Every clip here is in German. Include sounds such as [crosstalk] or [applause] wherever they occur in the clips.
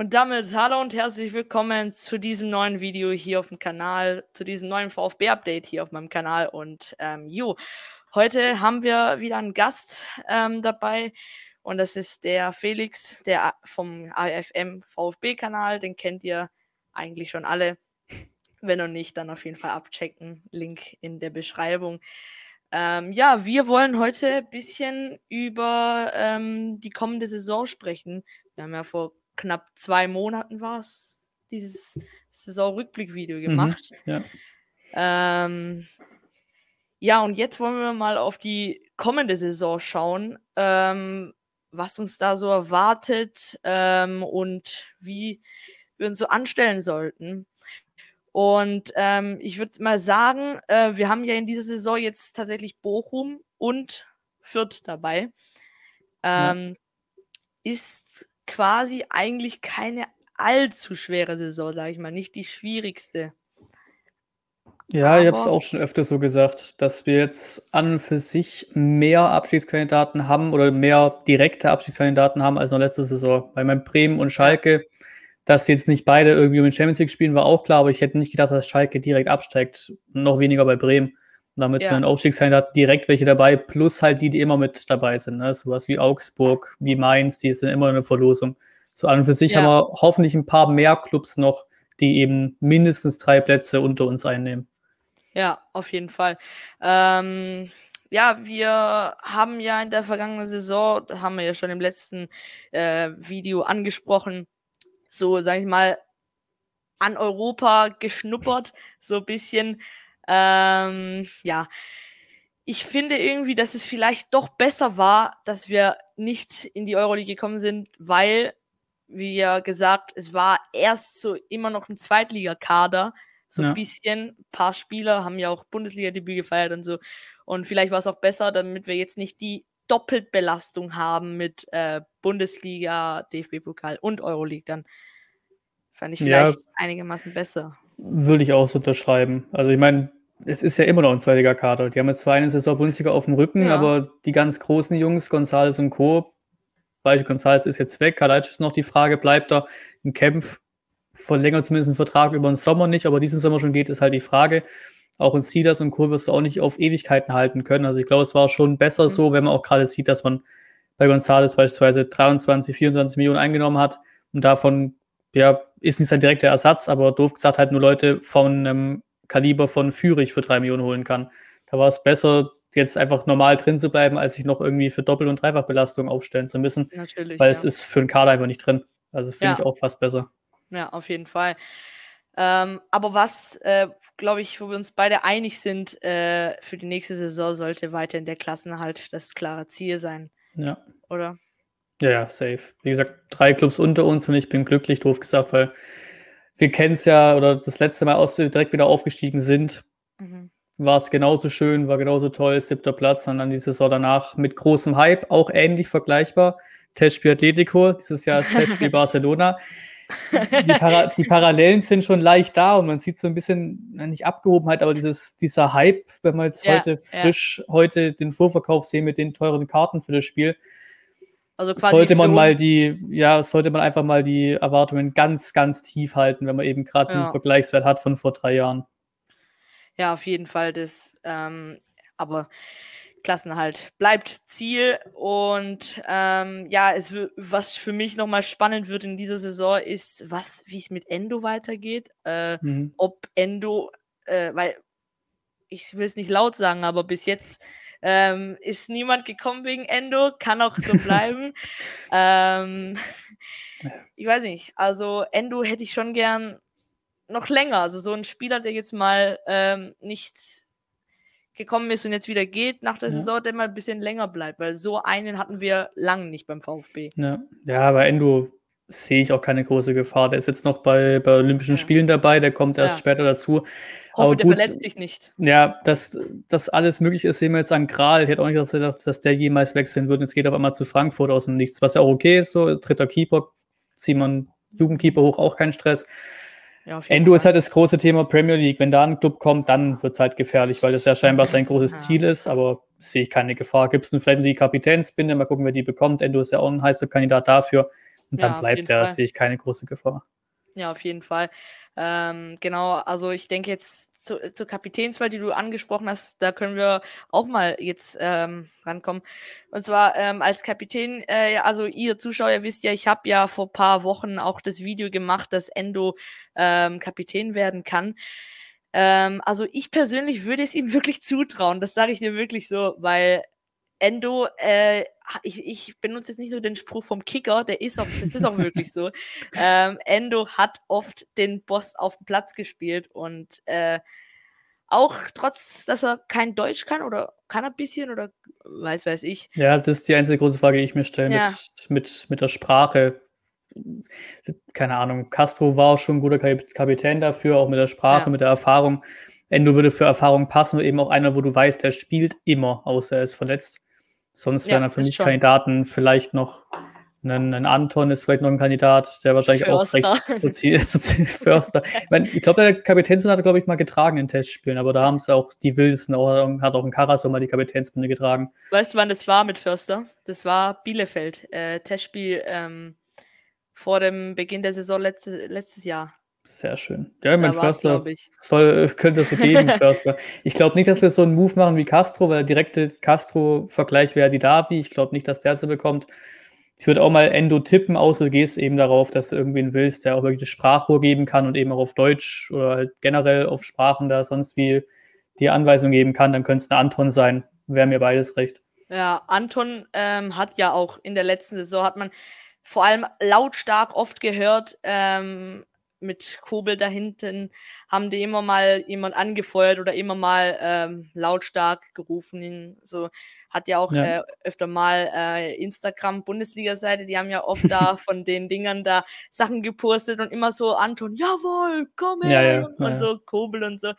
Und damit hallo und herzlich willkommen zu diesem neuen Video hier auf dem Kanal, zu diesem neuen VfB-Update hier auf meinem Kanal. Und ähm, jo, heute haben wir wieder einen Gast ähm, dabei und das ist der Felix, der vom AFM VfB-Kanal. Den kennt ihr eigentlich schon alle. Wenn noch nicht, dann auf jeden Fall abchecken. Link in der Beschreibung. Ähm, ja, wir wollen heute ein bisschen über ähm, die kommende Saison sprechen. Wir haben ja vor knapp zwei Monaten war es, dieses Saisonrückblick-Video mhm, gemacht. Mhm, ja. Ähm, ja, und jetzt wollen wir mal auf die kommende Saison schauen, ähm, was uns da so erwartet ähm, und wie wir uns so anstellen sollten. Und ähm, ich würde mal sagen, äh, wir haben ja in dieser Saison jetzt tatsächlich Bochum und Fürth dabei. Ähm, ja. Ist quasi eigentlich keine allzu schwere Saison, sage ich mal, nicht die schwierigste. Ja, Aber ich habe es auch schon öfter so gesagt, dass wir jetzt an und für sich mehr Abschiedskandidaten haben oder mehr direkte Abschiedskandidaten haben als noch letzte Saison. Bei meinem Bremen und Schalke, dass jetzt nicht beide irgendwie um den Champions League spielen, war auch klar, aber ich hätte nicht gedacht, dass Schalke direkt absteigt, noch weniger bei Bremen. Damit ja. sind Aufstiegskandidaten direkt welche dabei, plus halt die, die immer mit dabei sind. Ne? Sowas wie Augsburg, wie Mainz, die sind immer eine Verlosung. So an und für sich ja. haben wir hoffentlich ein paar mehr Clubs noch, die eben mindestens drei Plätze unter uns einnehmen. Ja, auf jeden Fall. Ähm, ja, wir haben ja in der vergangenen Saison, haben wir ja schon im letzten äh, Video angesprochen, so, sag ich mal, an Europa geschnuppert, so ein bisschen. Ähm, ja, ich finde irgendwie, dass es vielleicht doch besser war, dass wir nicht in die Euroleague gekommen sind, weil, wie ja gesagt, es war erst so immer noch ein Zweitligakader, so ein bisschen. Ein paar Spieler haben ja auch Bundesliga-Debüt gefeiert und so. Und vielleicht war es auch besser, damit wir jetzt nicht die Doppelbelastung haben mit äh, Bundesliga, DFB-Pokal und Euroleague. Dann fand ich vielleicht ja, einigermaßen besser. Würde ich auch so unterschreiben. Also ich meine, es ist ja immer noch ein zweitiger Kader. Die haben jetzt zwar eine Saison Bundesliga auf dem Rücken, ja. aber die ganz großen Jungs, Gonzales und Co., Beispiel Gonzales ist jetzt weg, Kalajdzic ist noch die Frage, bleibt er im Kampf, verlängert zumindest einen Vertrag über den Sommer nicht, aber diesen Sommer schon geht, ist halt die Frage. Auch in Cedars und Co. wirst du auch nicht auf Ewigkeiten halten können. Also ich glaube, es war schon besser mhm. so, wenn man auch gerade sieht, dass man bei Gonzales beispielsweise 23, 24 Millionen eingenommen hat und davon ja, ist nicht sein direkter Ersatz, aber doof gesagt halt nur Leute von einem Kaliber von Fürich für drei Millionen holen kann. Da war es besser, jetzt einfach normal drin zu bleiben, als sich noch irgendwie für Doppel- und Dreifachbelastung aufstellen zu müssen. Natürlich. Weil ja. es ist für einen Kader einfach nicht drin. Also finde ja. ich auch fast besser. Ja, auf jeden Fall. Ähm, aber was, äh, glaube ich, wo wir uns beide einig sind, äh, für die nächste Saison sollte weiter in der Klassenhalt das klare Ziel sein. Ja. Oder? Ja, ja, safe. Wie gesagt, drei Clubs unter uns und ich bin glücklich, doof gesagt, weil wir kennen es ja, oder das letzte Mal, als wir direkt wieder aufgestiegen sind, mhm. war es genauso schön, war genauso toll, siebter Platz und dann die Saison danach mit großem Hype, auch ähnlich vergleichbar. Testspiel Atletico, dieses Jahr ist [laughs] Testspiel Barcelona die, Para [laughs] die, Parallelen sind schon leicht da und man sieht so ein bisschen, nicht Abgehobenheit, aber dieses, dieser Hype, wenn man jetzt ja, heute frisch ja. heute den Vorverkauf sehen mit den teuren Karten für das Spiel, also sollte man mal die, ja, sollte man einfach mal die Erwartungen ganz, ganz tief halten, wenn man eben gerade ja. den Vergleichswert hat von vor drei Jahren. Ja, auf jeden Fall. Das, ähm, aber Klassenhalt bleibt Ziel. Und ähm, ja, es, was für mich nochmal spannend wird in dieser Saison ist, was, wie es mit Endo weitergeht. Äh, mhm. Ob Endo, äh, weil ich will es nicht laut sagen, aber bis jetzt ähm, ist niemand gekommen wegen Endo, kann auch so [laughs] bleiben. ähm, ich weiß nicht, also Endo hätte ich schon gern noch länger. Also so ein Spieler, der jetzt mal ähm, nicht gekommen ist und jetzt wieder geht nach der ja. Saison, der mal ein bisschen länger bleibt, weil so einen hatten wir lange nicht beim VfB. Ja, ja bei Endo sehe ich auch keine große Gefahr. Der ist jetzt noch bei, bei Olympischen ja. Spielen dabei, der kommt erst ja. später dazu. Hoffe, Aber der verletzt sich nicht. Ja, dass das alles möglich ist, sehen wir jetzt an Kral. Ich hätte auch nicht gedacht, dass der jemals wechseln wird. Jetzt geht er auf einmal zu Frankfurt aus dem Nichts, was ja auch okay ist. So, dritter Keeper, Simon Jugendkeeper hoch, auch kein Stress. Ja, Endo ist halt das große Thema Premier League. Wenn da ein Club kommt, dann wird es halt gefährlich, weil das ja scheinbar sein großes ja. Ziel ist, aber sehe ich keine Gefahr. Gibt es vielleicht die Kapitänsbinde, mal gucken, wer die bekommt. Endo ist ja auch ein heißer Kandidat dafür. Und dann ja, bleibt er, sehe ich keine große Gefahr. Ja, auf jeden Fall. Ähm, genau, also ich denke jetzt zu, zur Kapitänswahl, die du angesprochen hast, da können wir auch mal jetzt ähm, rankommen. Und zwar ähm, als Kapitän, äh, also ihr Zuschauer wisst ja, ich habe ja vor ein paar Wochen auch das Video gemacht, dass Endo ähm, Kapitän werden kann. Ähm, also ich persönlich würde es ihm [laughs] wirklich zutrauen, das sage ich dir wirklich so, weil Endo, äh, ich, ich benutze jetzt nicht nur den Spruch vom Kicker, der ist auch, das ist auch wirklich so. [laughs] Ähm, Endo hat oft den Boss auf dem Platz gespielt und äh, auch trotz, dass er kein Deutsch kann oder kann er ein bisschen oder weiß, weiß ich. Ja, das ist die einzige große Frage, die ich mir stelle ja. mit, mit, mit der Sprache. Keine Ahnung, Castro war auch schon ein guter Kapitän dafür, auch mit der Sprache, ja. mit der Erfahrung. Endo würde für Erfahrung passen, und eben auch einer, wo du weißt, der spielt immer, außer er ist verletzt. Sonst wären ja, dann für mich schon. Kandidaten vielleicht noch ein, ein, Anton ist vielleicht noch ein Kandidat, der wahrscheinlich Förster. auch recht [laughs] sozial, sozial [laughs] Förster. ich, mein, ich glaube, der Kapitänsbinde hat er, glaube ich, mal getragen in Testspielen, aber da haben es auch die Wilson, auch, hat auch ein Karasor mal die Kapitänsbinde getragen. Weißt du, wann das war mit Förster? Das war Bielefeld, äh, Testspiel ähm, vor dem Beginn der Saison letzte, letztes Jahr. Sehr schön. Ja, mein Förster soll, könnte es so geben, Förster. Ich glaube nicht, dass wir so einen Move machen wie Castro, weil der direkte Castro-Vergleich wäre die Davi. Ich glaube nicht, dass der sie bekommt. Ich würde auch mal Endo tippen, außer du gehst eben darauf, dass du irgendwen willst, der auch wirklich das Sprachrohr geben kann und eben auch auf Deutsch oder halt generell auf Sprachen da sonst wie die Anweisung geben kann, dann könnte es eine Anton sein. Wäre mir beides recht. Ja, Anton ähm, hat ja auch in der letzten Saison, hat man vor allem lautstark oft gehört, ähm, mit Kobel da hinten haben die immer mal jemand angefeuert oder immer mal ähm, lautstark gerufen. So hat ja auch ja. Äh, öfter mal äh, Instagram Bundesliga-Seite, die haben ja oft da [laughs] von den Dingern da Sachen gepostet und immer so Anton, jawohl, komm her ja, ja, und so Kobel und so.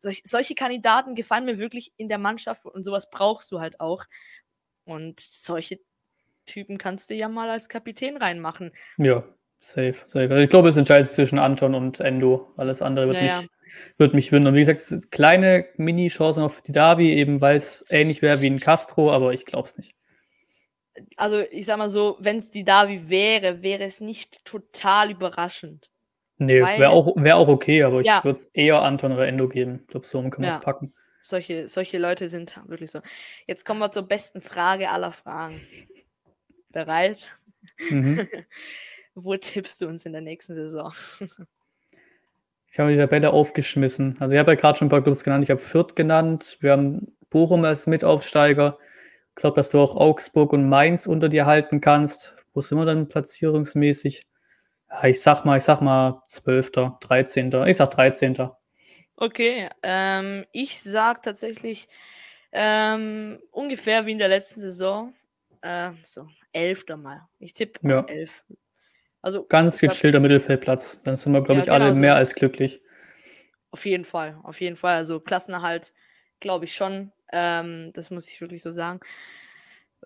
Solch, solche Kandidaten gefallen mir wirklich in der Mannschaft und sowas brauchst du halt auch. Und solche Typen kannst du ja mal als Kapitän reinmachen. Ja, Safe, safe. Also ich glaube, es entscheidet sich zwischen Anton und Endo. Alles andere wird, ja, mich, ja. wird mich wundern. Wie gesagt, kleine Mini-Chancen auf die Davi, eben weil es ähnlich wäre wie ein Castro, aber ich glaube es nicht. Also, ich sag mal so, wenn es die Davi wäre, wäre es nicht total überraschend. Nee, wäre auch, wär auch okay, aber ja. ich würde es eher Anton oder Endo geben. Ich glaube, so kann man es packen. Solche, solche Leute sind wirklich so. Jetzt kommen wir zur besten Frage aller Fragen. Bereit? Mhm. [laughs] Wo tippst du uns in der nächsten Saison? ich habe die Tabelle aufgeschmissen. Also ich habe ja gerade schon ein paar Clubs genannt. Ich habe Fürth genannt. Wir haben Bochum als Mitaufsteiger. Ich glaube, dass du auch Augsburg und Mainz unter dir halten kannst. Wo sind wir dann platzierungsmäßig? ich sag mal, ich sag mal 12., 13. Ich sag 13. Okay, ähm, ich sag tatsächlich ähm, ungefähr wie in der letzten Saison. Äh, so, 11. mal. Ich tippe ja. 11. Also, Ganz gechillter Mittelfeldplatz. Dann sind wir, glaube ja, ich, alle genau mehr so. als glücklich. Auf jeden Fall, auf jeden Fall. Also Klassenerhalt, glaube ich schon. Ähm, das muss ich wirklich so sagen.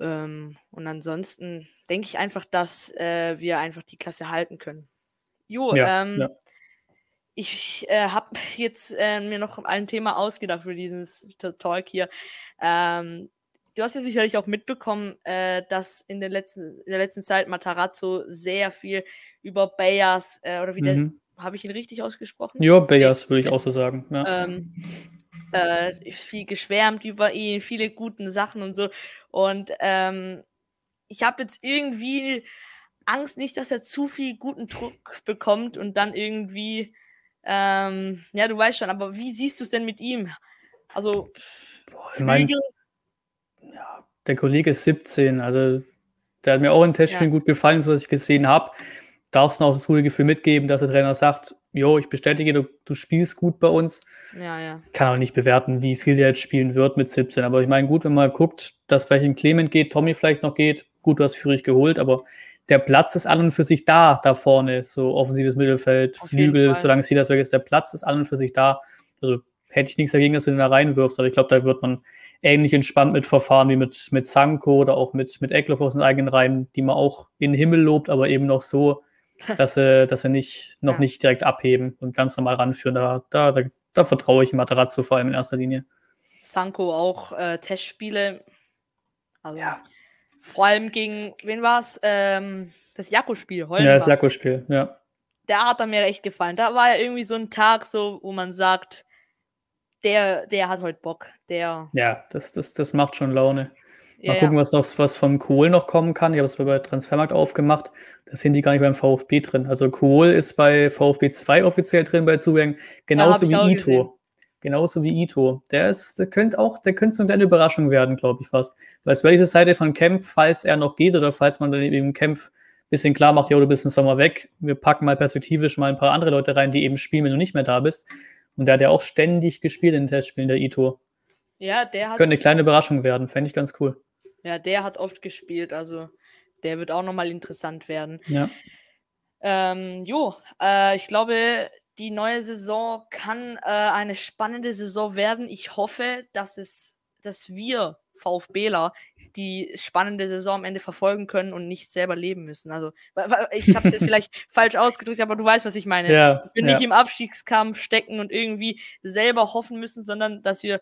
Ähm, und ansonsten denke ich einfach, dass äh, wir einfach die Klasse halten können. Jo, ja, ähm, ja. ich äh, habe jetzt äh, mir noch ein Thema ausgedacht für dieses Talk hier. Ähm, du hast ja sicherlich auch mitbekommen, äh, dass in der letzten, in der letzten Zeit Matarazzo sehr viel über Bayers äh, oder wie mhm. habe ich ihn richtig ausgesprochen? Ja, Bayers würde ich auch so sagen. Ja. Ähm, äh, viel geschwärmt über ihn, viele guten Sachen und so. Und ähm, ich habe jetzt irgendwie Angst nicht, dass er zu viel guten Druck bekommt und dann irgendwie, ähm, ja, du weißt schon, aber wie siehst du es denn mit ihm? Also, Boah, ich mein, ja, der Kollege ist 17, also der hat mir auch in Testspielen ja. gut gefallen, so was ich gesehen habe. Darfst du auch das gute Gefühl mitgeben, dass der Trainer sagt, jo, ich bestätige, du, du spielst gut bei uns. Ja, ja. Kann auch nicht bewerten, wie viel der jetzt spielen wird mit 17. Aber ich meine, gut, wenn man guckt, dass vielleicht ein Clement geht, Tommy vielleicht noch geht, gut, du hast Führig geholt, aber der Platz ist an und für sich da, da vorne, so offensives Mittelfeld, Auf Flügel, solange sie das weg ist, der Platz ist an und für sich da. Also hätte ich nichts dagegen, dass du den da reinwirfst, aber ich glaube, da wird man ähnlich entspannt mit verfahren wie mit, mit Sanko oder auch mit, mit Eckloff aus den eigenen Reihen, die man auch in den Himmel lobt, aber eben noch so, [laughs] dass sie, dass sie nicht, noch ja. nicht direkt abheben und ganz normal ranführen. Da, da, da, da vertraue ich Materazzo vor allem in erster Linie. Sanko auch äh, Testspiele. Also ja. vor allem gegen, wen war es? Ähm, das Jakko-Spiel, Ja, das Jakko-Spiel, ja. Da hat er mir echt gefallen. Da war ja irgendwie so ein Tag, so, wo man sagt, der, der hat heute Bock. Der. Ja, das, das, das macht schon Laune. Mal ja, gucken, was noch was vom Kohl noch kommen kann. Ich habe es bei Transfermarkt aufgemacht. Da sind die gar nicht beim VfB drin. Also Kohl ist bei VfB 2 offiziell drin bei Zugängen, genauso ja, wie Ito. Gesehen. Genauso wie Ito. Der ist, der könnte auch, der könnte so eine kleine Überraschung werden, glaube ich fast. Weil es wäre diese Seite von Kempf, falls er noch geht oder falls man dann eben Kempf ein bisschen klar macht, ja, du bist im Sommer weg. Wir packen mal perspektivisch mal ein paar andere Leute rein, die eben spielen, wenn du nicht mehr da bist. Und der hat ja auch ständig gespielt in den Testspielen, der Ito. Ja, der hat. Könnte eine kleine Überraschung werden, fände ich ganz cool. Ja, der hat oft gespielt, also der wird auch nochmal interessant werden. Ja. Ähm, jo, äh, ich glaube, die neue Saison kann äh, eine spannende Saison werden. Ich hoffe, dass es, dass wir VfBler die spannende Saison am Ende verfolgen können und nicht selber leben müssen. Also ich habe es jetzt vielleicht [laughs] falsch ausgedrückt, aber du weißt, was ich meine. Ja, wir ja. nicht im Abstiegskampf stecken und irgendwie selber hoffen müssen, sondern dass wir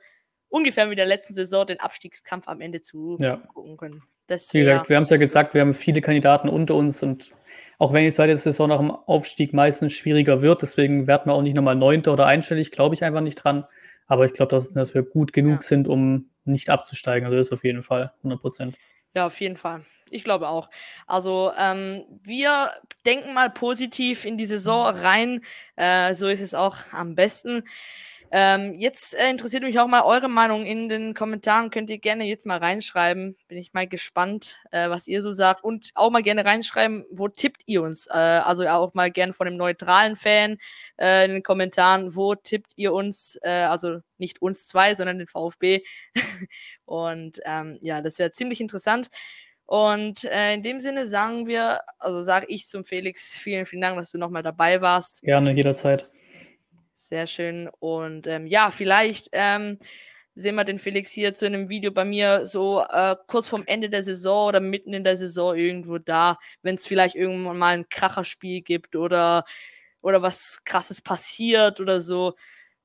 ungefähr wie der letzten Saison den Abstiegskampf am Ende zu ja. gucken können. Das wie gesagt, wir haben es ja gesagt, wir haben viele Kandidaten unter uns und auch wenn die zweite Saison nach dem Aufstieg meistens schwieriger wird, deswegen werden wir auch nicht nochmal Neunter oder einstellig, glaube ich einfach nicht dran. Aber ich glaube, dass, dass, wir gut genug ja. sind, um nicht abzusteigen. Also das auf jeden Fall 100 Prozent. Ja, auf jeden Fall. Ich glaube auch. Also ähm, wir denken mal positiv in die Saison rein. Äh, so ist es auch am besten. Ähm, jetzt äh, interessiert mich auch mal eure Meinung in den Kommentaren. Könnt ihr gerne jetzt mal reinschreiben. Bin ich mal gespannt, äh, was ihr so sagt. Und auch mal gerne reinschreiben, wo tippt ihr uns? Äh, also auch mal gerne von dem neutralen Fan äh, in den Kommentaren, wo tippt ihr uns? Äh, also nicht uns zwei, sondern den VfB. [laughs] Und ähm, ja, das wäre ziemlich interessant. Und äh, in dem Sinne sagen wir, also sage ich zum Felix, vielen, vielen Dank, dass du nochmal dabei warst. Gerne, jederzeit. Sehr schön. Und ähm, ja, vielleicht ähm, sehen wir den Felix hier zu einem Video bei mir so äh, kurz vorm Ende der Saison oder mitten in der Saison irgendwo da, wenn es vielleicht irgendwann mal ein Kracherspiel gibt oder, oder was krasses passiert oder so.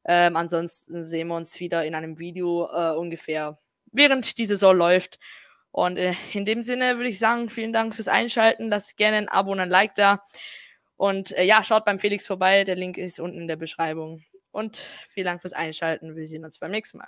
Ähm, ansonsten sehen wir uns wieder in einem Video äh, ungefähr, während die Saison läuft. Und äh, in dem Sinne würde ich sagen, vielen Dank fürs Einschalten. Lasst gerne ein Abo und ein Like da. Und äh, ja, schaut beim Felix vorbei. Der Link ist unten in der Beschreibung. Und vielen Dank fürs Einschalten. Wir sehen uns beim nächsten Mal.